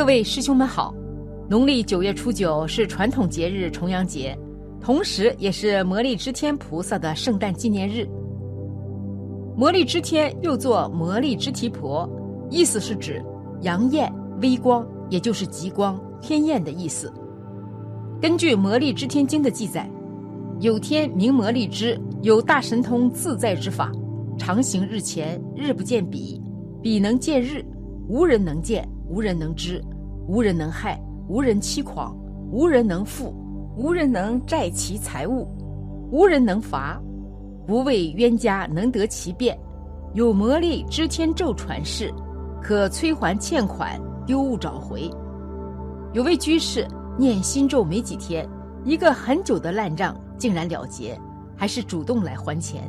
各位师兄们好，农历九月初九是传统节日重阳节，同时也是魔力之天菩萨的圣诞纪念日。魔力之天又作魔力之提婆，意思是指阳焰、微光，也就是极光、天焰的意思。根据《魔力之天经》的记载，有天名魔力之，有大神通自在之法，常行日前，日不见彼，彼能见日，无人能见。无人能知，无人能害，无人欺狂，无人能负，无人能债其财物，无人能罚，不为冤家能得其便。有魔力知天咒传世，可催还欠款，丢物找回。有位居士念心咒没几天，一个很久的烂账竟然了结，还是主动来还钱。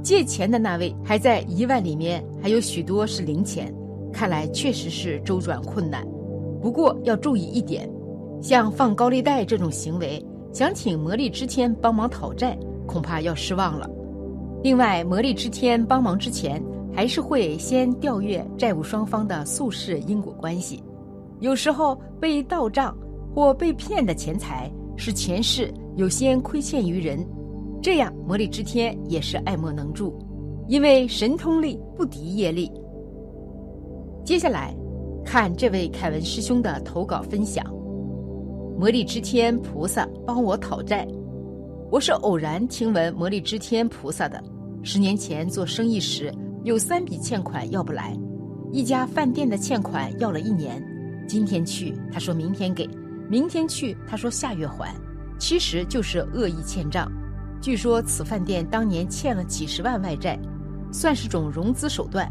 借钱的那位还在一万里面还有许多是零钱。看来确实是周转困难，不过要注意一点，像放高利贷这种行为，想请魔力之天帮忙讨债，恐怕要失望了。另外，魔力之天帮忙之前，还是会先调阅债务双方的宿世因果关系。有时候被盗账或被骗的钱财，是前世有先亏欠于人，这样魔力之天也是爱莫能助，因为神通力不敌业力。接下来，看这位凯文师兄的投稿分享。魔力之天菩萨帮我讨债，我是偶然听闻魔力之天菩萨的。十年前做生意时，有三笔欠款要不来，一家饭店的欠款要了一年。今天去，他说明天给；明天去，他说下月还。其实就是恶意欠账。据说此饭店当年欠了几十万外债，算是种融资手段。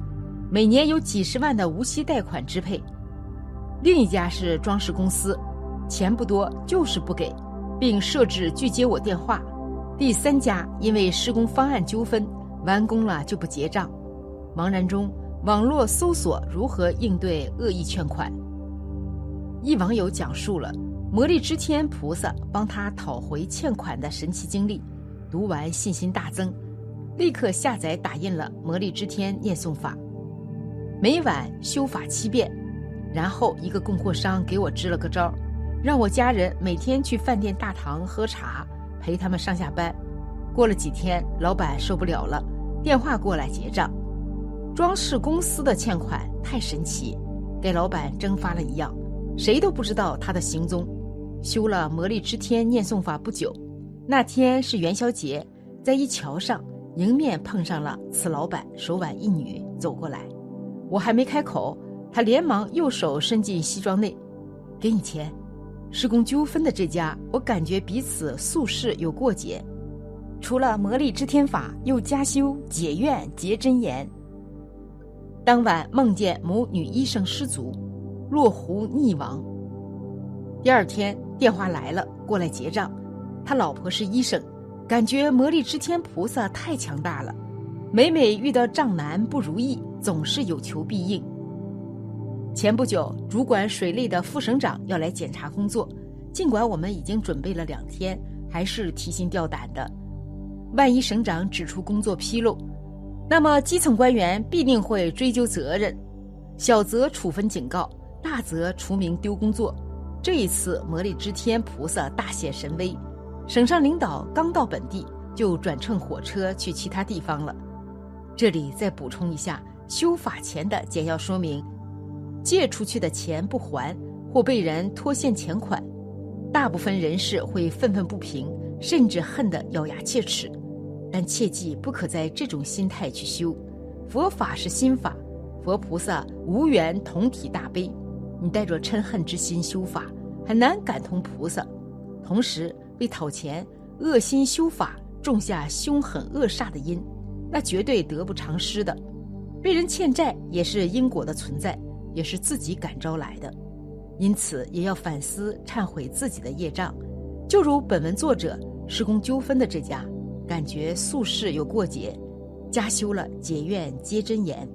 每年有几十万的无息贷款支配，另一家是装饰公司，钱不多就是不给，并设置拒接我电话。第三家因为施工方案纠纷，完工了就不结账。茫然中，网络搜索如何应对恶意欠款。一网友讲述了魔力之天菩萨帮他讨回欠款的神奇经历，读完信心大增，立刻下载打印了魔力之天念诵法。每晚修法七遍，然后一个供货商给我支了个招，让我家人每天去饭店大堂喝茶，陪他们上下班。过了几天，老板受不了了，电话过来结账。装饰公司的欠款太神奇，给老板蒸发了一样，谁都不知道他的行踪。修了魔力之天念诵法不久，那天是元宵节，在一桥上迎面碰上了此老板手挽一女走过来。我还没开口，他连忙右手伸进西装内，给你钱。施工纠纷的这家，我感觉彼此宿世有过节，除了魔力之天法，又加修解怨结真言。当晚梦见某女医生失足，落湖溺亡。第二天电话来了，过来结账。他老婆是医生，感觉魔力之天菩萨太强大了。每每遇到账难不如意，总是有求必应。前不久，主管水利的副省长要来检查工作，尽管我们已经准备了两天，还是提心吊胆的。万一省长指出工作纰漏，那么基层官员必定会追究责任，小则处分警告，大则除名丢工作。这一次，魔力之天菩萨大显神威，省上领导刚到本地，就转乘火车去其他地方了。这里再补充一下修法前的简要说明：借出去的钱不还，或被人拖欠钱款，大部分人士会愤愤不平，甚至恨得咬牙切齿。但切记不可在这种心态去修。佛法是心法，佛菩萨无缘同体大悲。你带着嗔恨之心修法，很难感同菩萨。同时为讨钱，恶心修法，种下凶狠恶煞的因。那绝对得不偿失的，被人欠债也是因果的存在，也是自己感召来的，因此也要反思忏悔自己的业障。就如本文作者施工纠纷的这家，感觉宿世有过节，加修了解怨皆真言，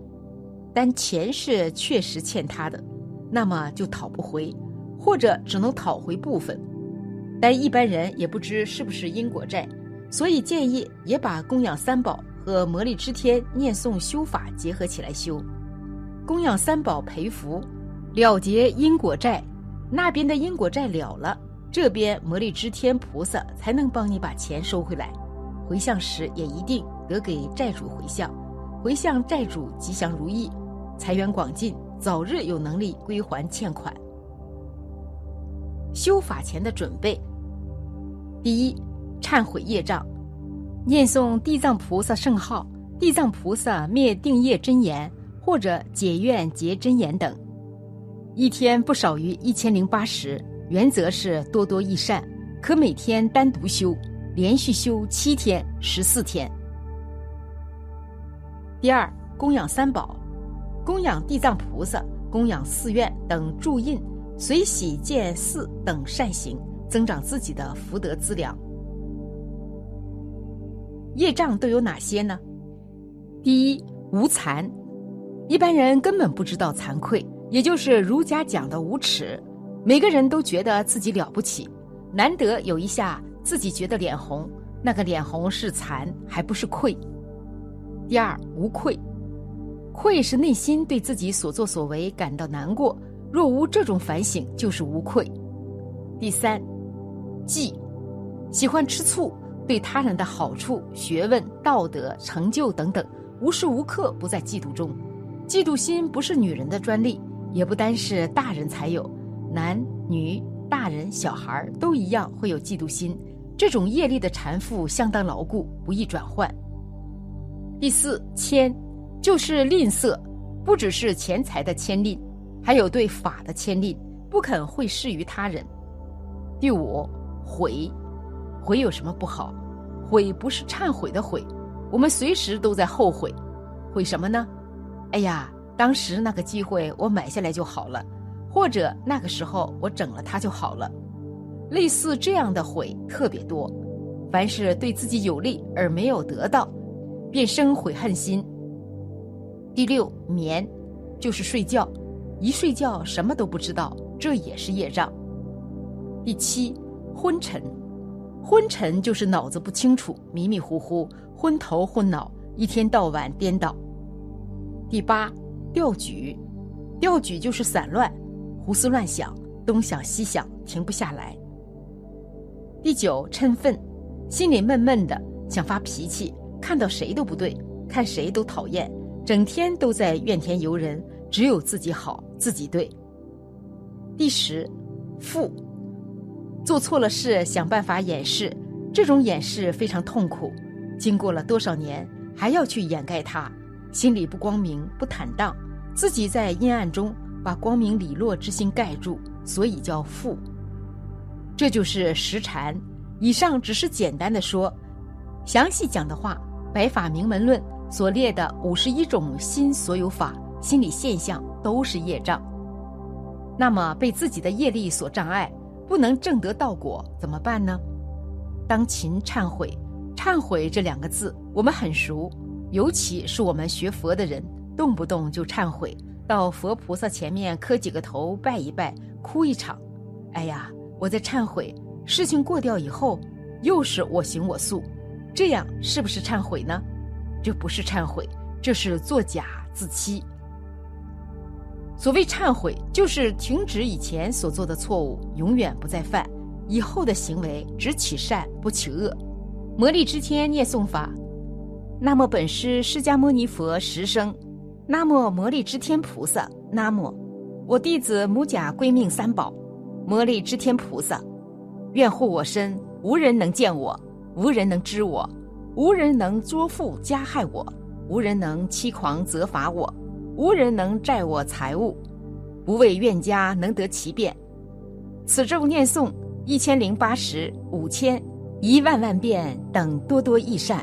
但钱是确实欠他的，那么就讨不回，或者只能讨回部分。但一般人也不知是不是因果债，所以建议也把供养三宝。和魔力之天念诵修法结合起来修，供养三宝培福，了结因果债，那边的因果债了了，这边魔力之天菩萨才能帮你把钱收回来。回向时也一定得给债主回向，回向债主吉祥如意，财源广进，早日有能力归还欠款。修法前的准备：第一，忏悔业障，念诵地藏菩萨圣号、地藏菩萨灭定业真言或者解怨结真言等，一天不少于一千零八十，原则是多多益善，可每天单独修，连续修七天、十四天。第二，供养三宝，供养地藏菩萨，供养寺院等助印。随喜建寺等善行，增长自己的福德资粮。业障都有哪些呢？第一，无惭，一般人根本不知道惭愧，也就是儒家讲的无耻。每个人都觉得自己了不起，难得有一下自己觉得脸红，那个脸红是惭，还不是愧。第二，无愧，愧是内心对自己所作所为感到难过。若无这种反省，就是无愧。第三，忌，喜欢吃醋，对他人的好处、学问、道德、成就等等，无时无刻不在嫉妒中。嫉妒心不是女人的专利，也不单是大人才有，男女、大人、小孩都一样会有嫉妒心。这种业力的缠缚相当牢固，不易转换。第四，谦，就是吝啬，不只是钱财的谦吝。还有对法的牵令，不肯会施于他人。第五，悔，悔有什么不好？悔不是忏悔的悔，我们随时都在后悔，悔什么呢？哎呀，当时那个机会我买下来就好了，或者那个时候我整了它就好了。类似这样的悔特别多，凡是对自己有利而没有得到，便生悔恨心。第六，眠，就是睡觉。一睡觉什么都不知道，这也是业障。第七，昏沉，昏沉就是脑子不清楚、迷迷糊糊、昏头昏脑，一天到晚颠倒。第八，吊举，吊举就是散乱、胡思乱想，东想西想，停不下来。第九，嗔愤，心里闷闷的，想发脾气，看到谁都不对，看谁都讨厌，整天都在怨天尤人。只有自己好，自己对。第十，负，做错了事想办法掩饰，这种掩饰非常痛苦。经过了多少年，还要去掩盖它，心里不光明不坦荡，自己在阴暗中把光明磊落之心盖住，所以叫负。这就是实禅。以上只是简单的说，详细讲的话，《白法明门论》所列的五十一种心所有法。心理现象都是业障，那么被自己的业力所障碍，不能正得道果，怎么办呢？当勤忏悔，忏悔这两个字我们很熟，尤其是我们学佛的人，动不动就忏悔，到佛菩萨前面磕几个头，拜一拜，哭一场。哎呀，我在忏悔，事情过掉以后，又是我行我素，这样是不是忏悔呢？这不是忏悔，这是作假自欺。所谓忏悔，就是停止以前所做的错误，永远不再犯，以后的行为只起善不起恶。魔力之天念诵法：南无本师释迦牟尼佛十声，南无魔力之天菩萨，南无我弟子母甲归命三宝，魔力之天菩萨，愿护我身，无人能见我，无人能知我，无人能捉缚加害我，无人能欺狂责罚我。无人能债我财物，不为怨家能得其便。此咒念诵一千零八十五千一万万遍等多多益善。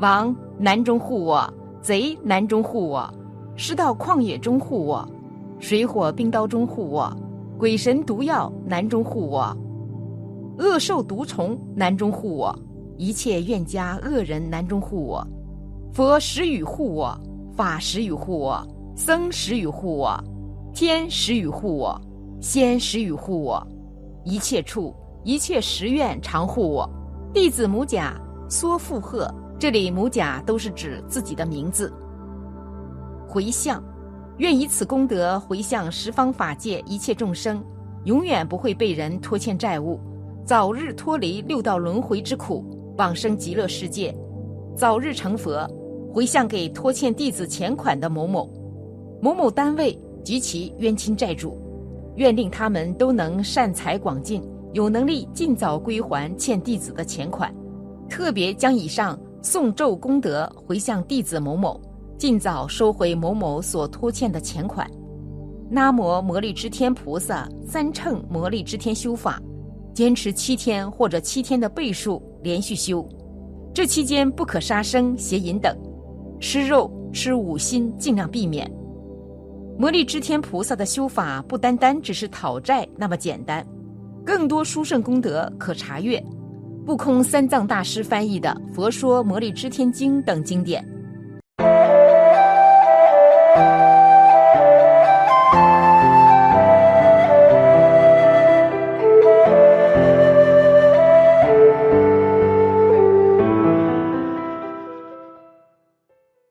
王南中护我，贼南中护我，师道旷野中护我，水火冰刀中护我，鬼神毒药南中护我，恶兽毒虫南中护我，一切怨家恶人南中护我，佛时雨护我。法时与护我，僧时与护我，天时与护我，仙时与护我，一切处一切时愿常护我。弟子母甲缩附鹤，这里母甲都是指自己的名字。回向，愿以此功德回向十方法界一切众生，永远不会被人拖欠债务，早日脱离六道轮回之苦，往生极乐世界，早日成佛。回向给拖欠弟子钱款的某某、某某单位及其冤亲债主，愿令他们都能善财广进，有能力尽早归还欠弟子的钱款。特别将以上诵咒功德回向弟子某某，尽早收回某某所拖欠的钱款。南无摩利支天菩萨三乘摩利支天修法，坚持七天或者七天的倍数连续修，这期间不可杀生、邪淫等。吃肉、吃五辛尽量避免。摩利支天菩萨的修法不单单只是讨债那么简单，更多殊胜功德可查阅。不空三藏大师翻译的《佛说摩利支天经》等经典，